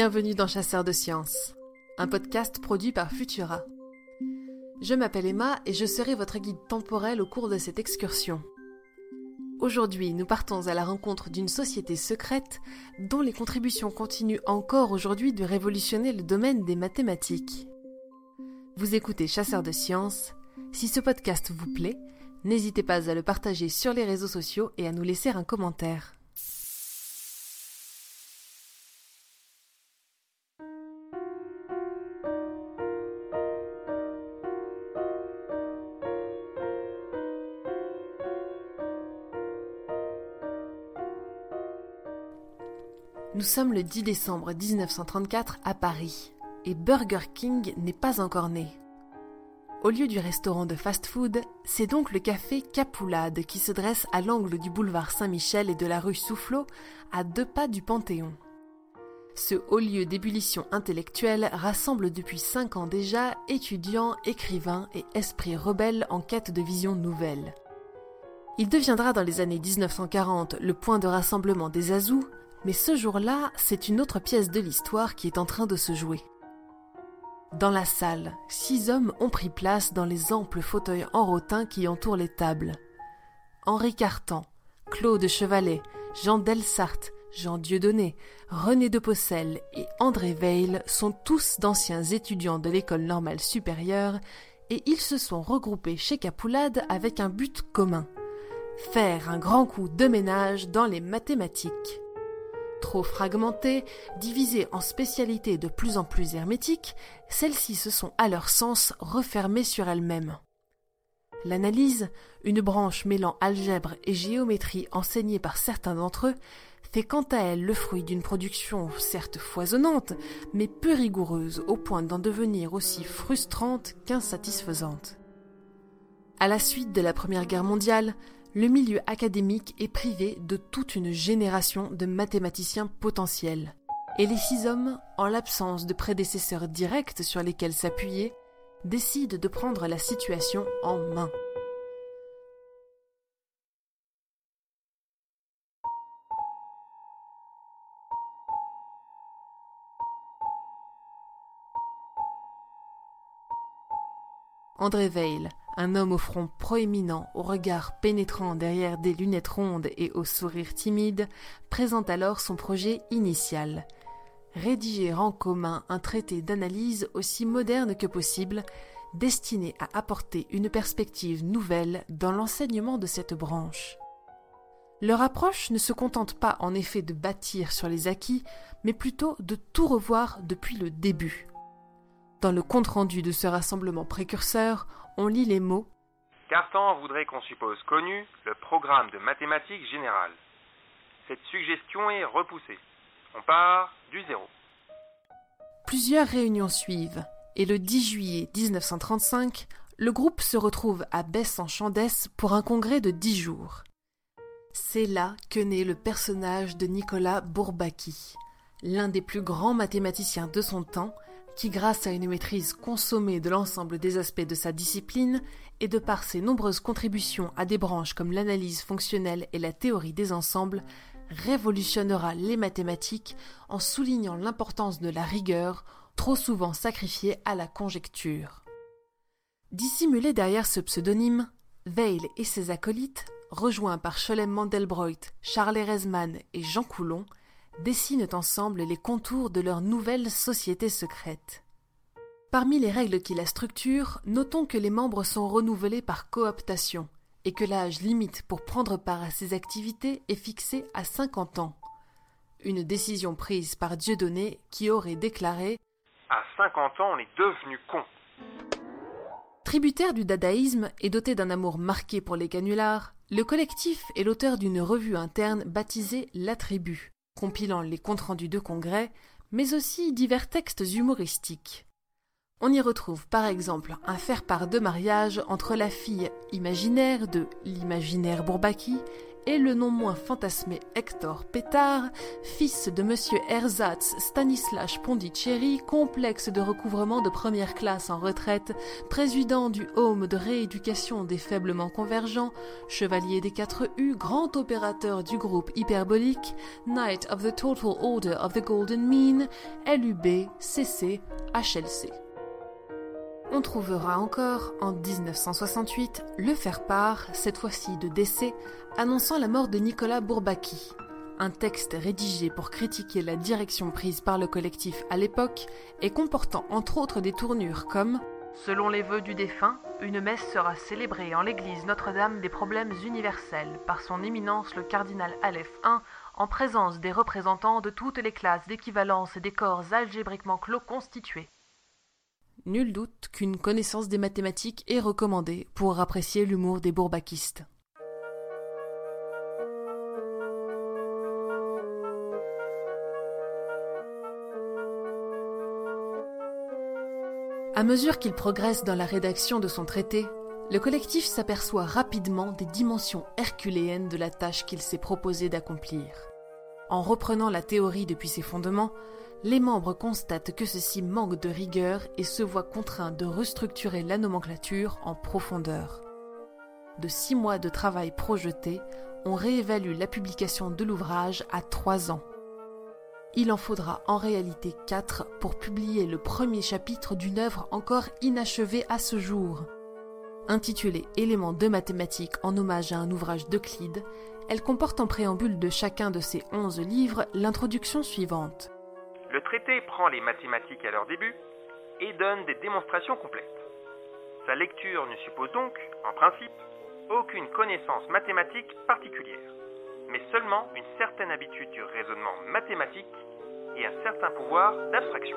Bienvenue dans Chasseurs de sciences, un podcast produit par Futura. Je m'appelle Emma et je serai votre guide temporel au cours de cette excursion. Aujourd'hui, nous partons à la rencontre d'une société secrète dont les contributions continuent encore aujourd'hui de révolutionner le domaine des mathématiques. Vous écoutez Chasseurs de sciences. Si ce podcast vous plaît, n'hésitez pas à le partager sur les réseaux sociaux et à nous laisser un commentaire. Nous sommes le 10 décembre 1934 à Paris et Burger King n'est pas encore né. Au lieu du restaurant de fast-food, c'est donc le café Capoulade qui se dresse à l'angle du boulevard Saint-Michel et de la rue Soufflot, à deux pas du Panthéon. Ce haut lieu d'ébullition intellectuelle rassemble depuis cinq ans déjà étudiants, écrivains et esprits rebelles en quête de visions nouvelles. Il deviendra dans les années 1940 le point de rassemblement des Azous, mais ce jour-là, c'est une autre pièce de l'histoire qui est en train de se jouer. Dans la salle, six hommes ont pris place dans les amples fauteuils en rotin qui entourent les tables. Henri Cartan, Claude Chevalet, Jean Delsart, Jean Dieudonné, René de Possel et André Veil sont tous d'anciens étudiants de l'école normale supérieure et ils se sont regroupés chez Capoulade avec un but commun faire un grand coup de ménage dans les mathématiques. Trop fragmentées, divisées en spécialités de plus en plus hermétiques, celles-ci se sont à leur sens refermées sur elles-mêmes. L'analyse, une branche mêlant algèbre et géométrie enseignée par certains d'entre eux, fait quant à elle le fruit d'une production certes foisonnante, mais peu rigoureuse au point d'en devenir aussi frustrante qu'insatisfaisante. À la suite de la Première Guerre mondiale, le milieu académique est privé de toute une génération de mathématiciens potentiels. Et les six hommes, en l'absence de prédécesseurs directs sur lesquels s'appuyer, décident de prendre la situation en main. André Veil, un homme au front proéminent, au regard pénétrant derrière des lunettes rondes et au sourire timide, présente alors son projet initial. Rédiger en commun un traité d'analyse aussi moderne que possible, destiné à apporter une perspective nouvelle dans l'enseignement de cette branche. Leur approche ne se contente pas en effet de bâtir sur les acquis, mais plutôt de tout revoir depuis le début. Dans le compte-rendu de ce rassemblement précurseur, on lit les mots Cartan voudrait qu'on suppose connu le programme de mathématiques générales. Cette suggestion est repoussée. On part du zéro. Plusieurs réunions suivent, et le 10 juillet 1935, le groupe se retrouve à Besse-en-Chandès pour un congrès de dix jours. C'est là que naît le personnage de Nicolas Bourbaki, l'un des plus grands mathématiciens de son temps, qui, grâce à une maîtrise consommée de l'ensemble des aspects de sa discipline et de par ses nombreuses contributions à des branches comme l'analyse fonctionnelle et la théorie des ensembles, révolutionnera les mathématiques en soulignant l'importance de la rigueur, trop souvent sacrifiée à la conjecture. Dissimulé derrière ce pseudonyme, Veil et ses acolytes, rejoints par Scholem Mandelbrot, Charles Erasman et Jean Coulon, dessinent ensemble les contours de leur nouvelle société secrète. Parmi les règles qui la structurent, notons que les membres sont renouvelés par cooptation et que l'âge limite pour prendre part à ces activités est fixé à 50 ans. Une décision prise par Dieudonné qui aurait déclaré À 50 ans, on est devenu con. Tributaire du dadaïsme et doté d'un amour marqué pour les canulars, le collectif est l'auteur d'une revue interne baptisée La Tribu, compilant les comptes rendus de congrès, mais aussi divers textes humoristiques. On y retrouve par exemple un faire-part de mariage entre la fille imaginaire de l'imaginaire Bourbaki et le non moins fantasmé Hector Pétard, fils de monsieur Erzatz Stanislas Pondicherry, complexe de recouvrement de première classe en retraite, président du Home de rééducation des faiblement convergents, chevalier des 4 U, grand opérateur du groupe hyperbolique, Knight of the Total Order of the Golden Mean, LUB, CC, HLC. On trouvera encore, en 1968, le faire-part, cette fois-ci de décès, annonçant la mort de Nicolas Bourbaki. Un texte rédigé pour critiquer la direction prise par le collectif à l'époque et comportant entre autres des tournures comme Selon les vœux du défunt, une messe sera célébrée en l'église Notre-Dame des problèmes universels par son éminence le cardinal Aleph I en présence des représentants de toutes les classes d'équivalence des corps algébriquement clos constitués. Nul doute qu'une connaissance des mathématiques est recommandée pour apprécier l'humour des bourbakistes. À mesure qu'il progresse dans la rédaction de son traité, le collectif s'aperçoit rapidement des dimensions herculéennes de la tâche qu'il s'est proposé d'accomplir. En reprenant la théorie depuis ses fondements, les membres constatent que ceci manque de rigueur et se voient contraints de restructurer la nomenclature en profondeur. De six mois de travail projeté, on réévalue la publication de l'ouvrage à trois ans. Il en faudra en réalité quatre pour publier le premier chapitre d'une œuvre encore inachevée à ce jour. Intitulée Éléments de mathématiques en hommage à un ouvrage d'Euclide, elle comporte en préambule de chacun de ces onze livres l'introduction suivante. Le traité prend les mathématiques à leur début et donne des démonstrations complètes. Sa lecture ne suppose donc, en principe, aucune connaissance mathématique particulière, mais seulement une certaine habitude du raisonnement mathématique et un certain pouvoir d'abstraction.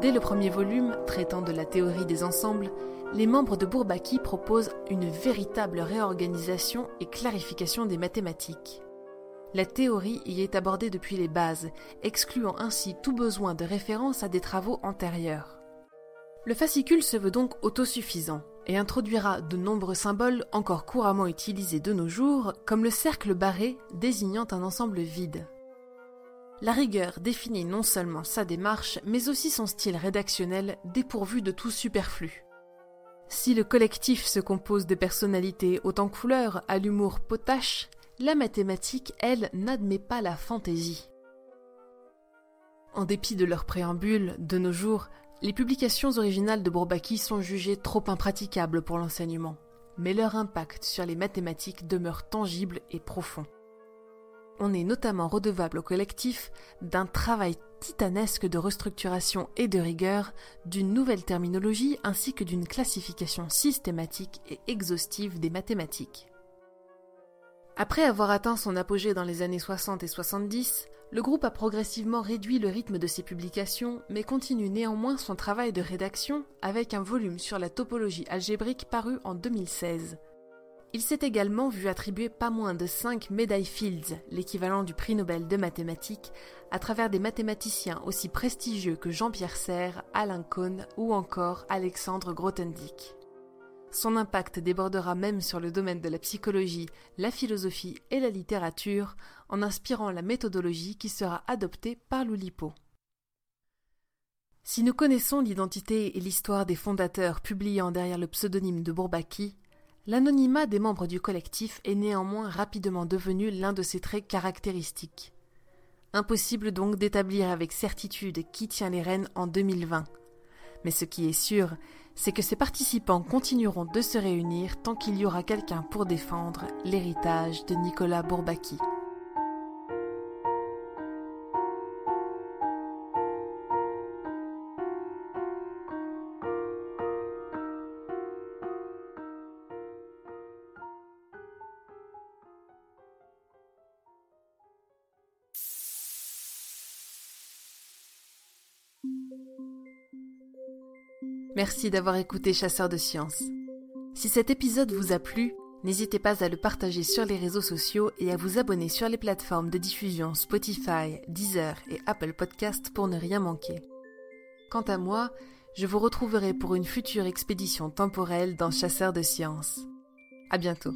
Dès le premier volume, traitant de la théorie des ensembles, les membres de Bourbaki proposent une véritable réorganisation et clarification des mathématiques. La théorie y est abordée depuis les bases, excluant ainsi tout besoin de référence à des travaux antérieurs. Le fascicule se veut donc autosuffisant et introduira de nombreux symboles encore couramment utilisés de nos jours, comme le cercle barré désignant un ensemble vide. La rigueur définit non seulement sa démarche, mais aussi son style rédactionnel dépourvu de tout superflu. Si le collectif se compose de personnalités autant couleurs à l'humour potache, la mathématique, elle, n'admet pas la fantaisie. En dépit de leur préambule, de nos jours, les publications originales de Bourbaki sont jugées trop impraticables pour l'enseignement, mais leur impact sur les mathématiques demeure tangible et profond. On est notamment redevable au collectif d'un travail titanesque de restructuration et de rigueur, d'une nouvelle terminologie ainsi que d'une classification systématique et exhaustive des mathématiques. Après avoir atteint son apogée dans les années 60 et 70, le groupe a progressivement réduit le rythme de ses publications, mais continue néanmoins son travail de rédaction avec un volume sur la topologie algébrique paru en 2016. Il s'est également vu attribuer pas moins de 5 médailles Fields, l'équivalent du prix Nobel de mathématiques, à travers des mathématiciens aussi prestigieux que Jean-Pierre Serre, Alain Cohn ou encore Alexandre Grothendieck. Son impact débordera même sur le domaine de la psychologie, la philosophie et la littérature, en inspirant la méthodologie qui sera adoptée par l'Oulipo. Si nous connaissons l'identité et l'histoire des fondateurs publiant derrière le pseudonyme de Bourbaki, l'anonymat des membres du collectif est néanmoins rapidement devenu l'un de ses traits caractéristiques. Impossible donc d'établir avec certitude qui tient les rênes en 2020. Mais ce qui est sûr, c'est que ces participants continueront de se réunir tant qu'il y aura quelqu'un pour défendre l'héritage de Nicolas Bourbaki. Merci d'avoir écouté Chasseur de Sciences. Si cet épisode vous a plu, n'hésitez pas à le partager sur les réseaux sociaux et à vous abonner sur les plateformes de diffusion Spotify, Deezer et Apple Podcast pour ne rien manquer. Quant à moi, Je vous retrouverai pour une future expédition temporelle dans Chasseurs de sciences. À bientôt.